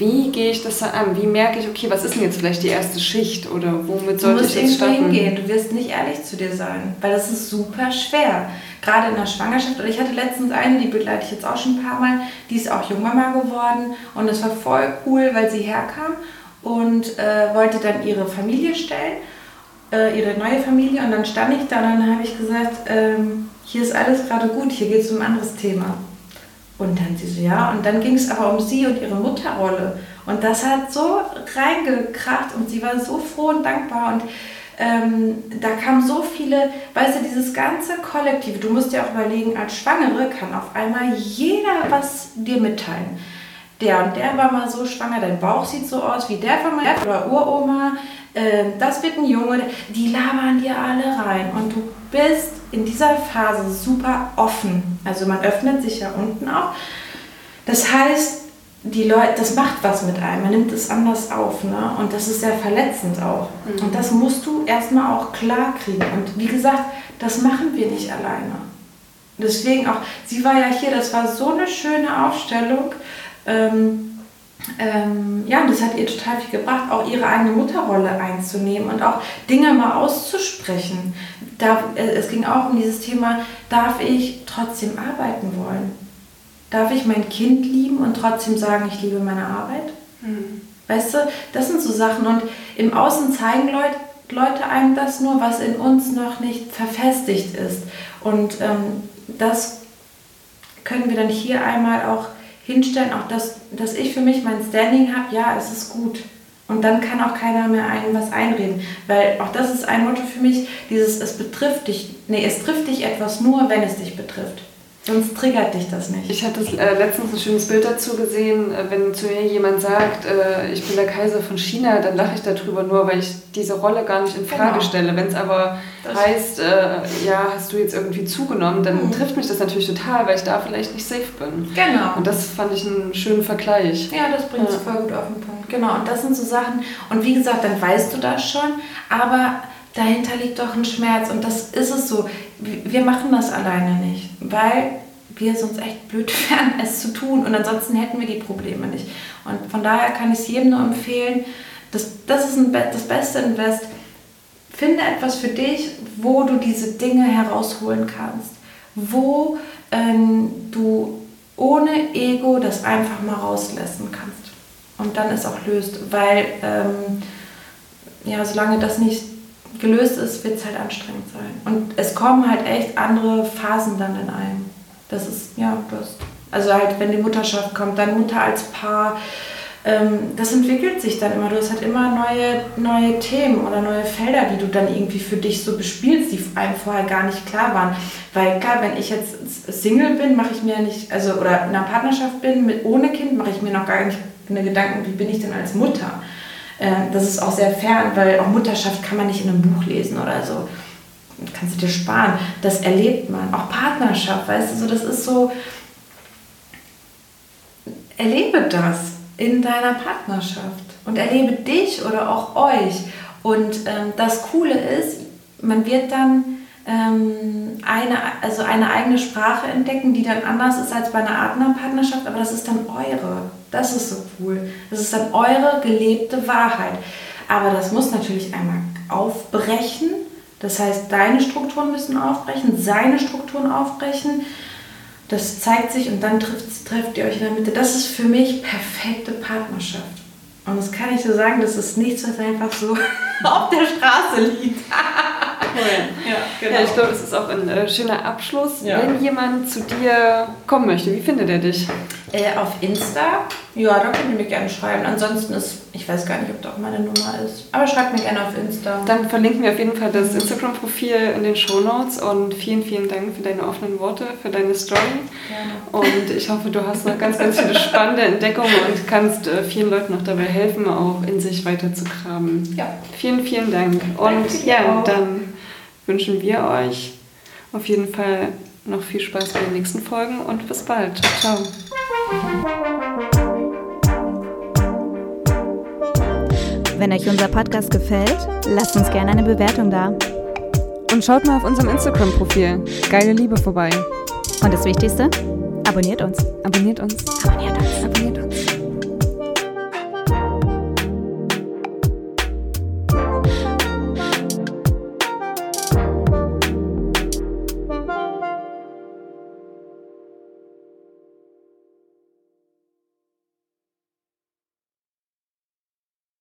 wie gehe ich das an? Wie merke ich, okay, was ist denn jetzt vielleicht die erste Schicht oder womit sollte ich jetzt starten? Du musst hingehen, du wirst nicht ehrlich zu dir sein, weil das ist super schwer. Gerade in der Schwangerschaft, oder ich hatte letztens eine, die begleite ich jetzt auch schon ein paar Mal, die ist auch Jungmama geworden und das war voll cool, weil sie herkam und äh, wollte dann ihre Familie stellen, äh, ihre neue Familie und dann stand ich da und dann habe ich gesagt, ähm, hier ist alles gerade gut, hier geht es um ein anderes Thema. Und dann sie so, ja, und dann ging es aber um sie und ihre Mutterrolle. Und das hat so reingekracht und sie war so froh und dankbar. Und ähm, da kamen so viele, weißt du, dieses ganze Kollektive, du musst dir auch überlegen, als Schwangere kann auf einmal jeder was dir mitteilen. Der und der war mal so schwanger, dein Bauch sieht so aus wie der von meiner Uroma, äh, das wird ein Junge, die labern dir alle rein. Und du bist in dieser Phase super offen. Also man öffnet sich ja unten auch. Das heißt, die Leute, das macht was mit einem, man nimmt es anders auf. Ne? Und das ist sehr verletzend auch. Mhm. Und das musst du erstmal auch klar kriegen. Und wie gesagt, das machen wir nicht alleine. Deswegen auch, sie war ja hier, das war so eine schöne Aufstellung. Ähm, ähm, ja, und das hat ihr total viel gebracht, auch ihre eigene Mutterrolle einzunehmen und auch Dinge mal auszusprechen. Da, äh, es ging auch um dieses Thema, darf ich trotzdem arbeiten wollen? Darf ich mein Kind lieben und trotzdem sagen, ich liebe meine Arbeit? Mhm. Weißt du, das sind so Sachen. Und im Außen zeigen Leute, Leute einem das nur, was in uns noch nicht verfestigt ist. Und ähm, das können wir dann hier einmal auch hinstellen, auch dass, dass ich für mich mein Standing habe, ja, es ist gut. Und dann kann auch keiner mehr einem was einreden. Weil auch das ist ein Motto für mich, dieses es betrifft dich, nee, es trifft dich etwas nur, wenn es dich betrifft. Sonst triggert dich das nicht. Ich hatte äh, letztens ein schönes Bild dazu gesehen, äh, wenn zu mir jemand sagt, äh, ich bin der Kaiser von China, dann lache ich darüber nur, weil ich diese Rolle gar nicht in Frage genau. stelle. Wenn es aber das heißt, äh, ja, hast du jetzt irgendwie zugenommen, dann mhm. trifft mich das natürlich total, weil ich da vielleicht nicht safe bin. Genau. Und das fand ich einen schönen Vergleich. Ja, das bringt es ja. voll gut auf den Punkt. Genau, und das sind so Sachen, und wie gesagt, dann weißt du das schon, aber dahinter liegt doch ein Schmerz und das ist es so. Wir machen das alleine nicht, weil wir sonst echt blöd wären, es zu tun und ansonsten hätten wir die Probleme nicht. Und von daher kann ich es jedem nur empfehlen, das, das ist ein, das beste Invest. Finde etwas für dich, wo du diese Dinge herausholen kannst, wo ähm, du ohne Ego das einfach mal rauslassen kannst und dann es auch löst, weil ähm, ja, solange das nicht gelöst ist, wird es halt anstrengend sein. Und es kommen halt echt andere Phasen dann in einem. Das ist, ja, das. Also halt, wenn die Mutterschaft kommt, dann Mutter als Paar, ähm, das entwickelt sich dann immer. Du hast halt immer neue, neue Themen oder neue Felder, die du dann irgendwie für dich so bespielst, die einem vorher gar nicht klar waren. Weil klar, wenn ich jetzt Single bin, mache ich mir nicht, also oder in einer Partnerschaft bin mit ohne Kind, mache ich mir noch gar nicht eine Gedanken, wie bin ich denn als Mutter. Äh, das ist auch sehr fern, weil auch Mutterschaft kann man nicht in einem Buch lesen oder so. Kannst du dir sparen. Das erlebt man. Auch Partnerschaft, weißt du, so, das ist so. Erlebe das in deiner Partnerschaft und erlebe dich oder auch euch. Und ähm, das Coole ist, man wird dann eine, also eine eigene Sprache entdecken, die dann anders ist als bei einer Partnerschaft, aber das ist dann eure. Das ist so cool. Das ist dann eure gelebte Wahrheit. Aber das muss natürlich einmal aufbrechen. Das heißt, deine Strukturen müssen aufbrechen, seine Strukturen aufbrechen. Das zeigt sich und dann trifft, trefft ihr euch in der Mitte. Das ist für mich perfekte Partnerschaft. Und das kann ich so sagen, das ist nichts, was einfach so auf der Straße liegt. Cool. Ja, genau. ja, ich glaube, das ist auch ein äh, schöner Abschluss. Ja. Wenn jemand zu dir kommen möchte, wie findet er dich? Äh, auf Insta. Ja, da könnt ihr mir gerne schreiben. Ansonsten ist, ich weiß gar nicht, ob da auch meine Nummer ist. Aber schreibt mir gerne auf Insta. Dann verlinken wir auf jeden Fall das Instagram-Profil in den Show Notes und vielen, vielen Dank für deine offenen Worte, für deine Story. Gerne. Und ich hoffe, du hast noch ganz, ganz viele spannende Entdeckungen und kannst äh, vielen Leuten noch dabei helfen, auch in sich weiterzugraben. Ja. Vielen, vielen Dank. Und ja, dann wünschen wir euch auf jeden Fall noch viel Spaß bei den nächsten Folgen und bis bald. Ciao, ciao. Wenn euch unser Podcast gefällt, lasst uns gerne eine Bewertung da. Und schaut mal auf unserem Instagram-Profil Geile Liebe vorbei. Und das Wichtigste, abonniert uns. Abonniert uns. Abonniert uns. Abonniert uns.